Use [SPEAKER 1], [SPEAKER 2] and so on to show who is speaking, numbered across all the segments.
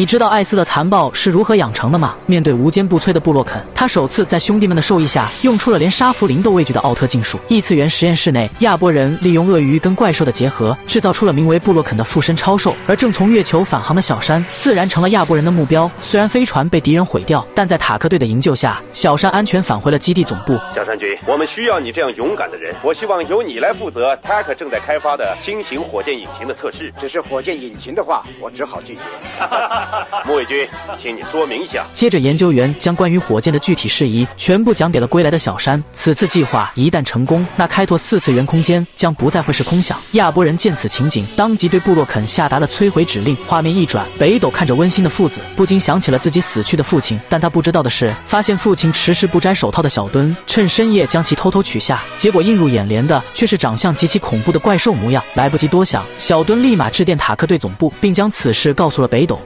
[SPEAKER 1] 你知道艾斯的残暴是如何养成的吗？面对无坚不摧的布洛肯，他首次在兄弟们的授意下，用出了连沙弗林都畏惧的奥特禁术。异次元实验室内，亚波人利用鳄鱼跟怪兽的结合，制造出了名为布洛肯的附身超兽。而正从月球返航的小山，自然成了亚波人的目标。虽然飞船被敌人毁掉，但在塔克队的营救下，小山安全返回了基地总部。
[SPEAKER 2] 小山君，我们需要你这样勇敢的人。我希望由你来负责塔克正在开发的新型火箭引擎的测试。
[SPEAKER 3] 只是火箭引擎的话，我只好拒绝。
[SPEAKER 2] 木卫军。请你说明一下。
[SPEAKER 1] 接着，研究员将关于火箭的具体事宜全部讲给了归来的小山。此次计划一旦成功，那开拓四次元空间将不再会是空想。亚波人见此情景，当即对布洛肯下达了摧毁指令。画面一转，北斗看着温馨的父子，不禁想起了自己死去的父亲。但他不知道的是，发现父亲迟迟不摘手套的小墩，趁深夜将其偷偷取下。结果映入眼帘的却是长相极其恐怖的怪兽模样。来不及多想，小墩立马致电塔克队总部，并将此事告诉了北斗。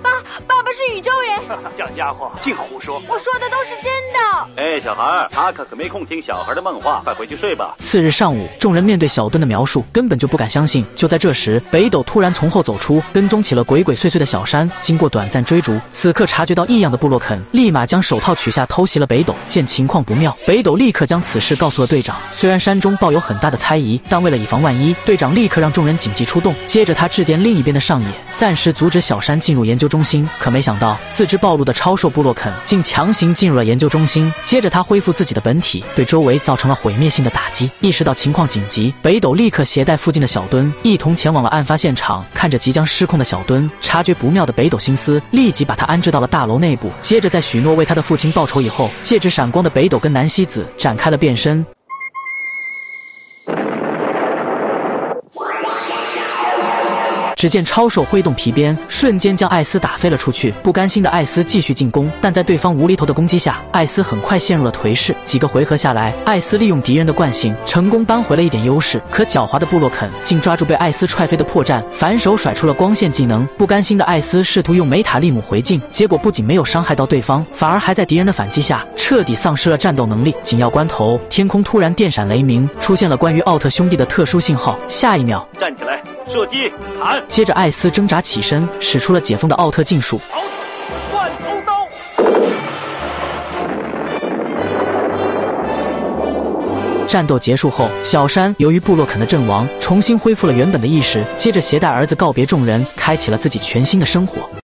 [SPEAKER 4] 是宇宙人，
[SPEAKER 5] 这家伙净胡说！
[SPEAKER 4] 我说的都是真的。
[SPEAKER 6] 哎，小孩，他可可没空听小孩的梦话，快回去睡吧。
[SPEAKER 1] 次日上午，众人面对小墩的描述，根本就不敢相信。就在这时，北斗突然从后走出，跟踪起了鬼鬼祟祟的小山。经过短暂追逐，此刻察觉到异样的布洛肯立马将手套取下，偷袭了北斗。见情况不妙，北斗立刻将此事告诉了队长。虽然山中抱有很大的猜疑，但为了以防万一，队长立刻让众人紧急出动。接着他致电另一边的上野，暂时阻止小山进入研究中心。可没想到，自知暴露的超兽布洛肯竟强行进入了研究中心。接着他恢复自己的本体，对周围造成了毁灭性的打击。意识到情况紧急，北斗立刻携带附近的小墩一同前往了案发现场。看着即将失控的小墩，察觉不妙的北斗心思，立即把他安置到了大楼内部。接着在许诺为他的父亲报仇以后，借着闪光的北斗跟南希子展开了变身。只见超兽挥动皮鞭，瞬间将艾斯打飞了出去。不甘心的艾斯继续进攻，但在对方无厘头的攻击下，艾斯很快陷入了颓势。几个回合下来，艾斯利用敌人的惯性，成功扳回了一点优势。可狡猾的布洛肯竟抓住被艾斯踹飞的破绽，反手甩出了光线技能。不甘心的艾斯试图用梅塔利姆回敬，结果不仅没有伤害到对方，反而还在敌人的反击下彻底丧失了战斗能力。紧要关头，天空突然电闪雷鸣，出现了关于奥特兄弟的特殊信号。下一秒，
[SPEAKER 6] 站起来，射击，砍！
[SPEAKER 1] 接着，艾斯挣扎起身，使出了解封的奥特禁术。战斗结束后，小山由于布洛肯的阵亡，重新恢复了原本的意识。接着，携带儿子告别众人，开启了自己全新的生活。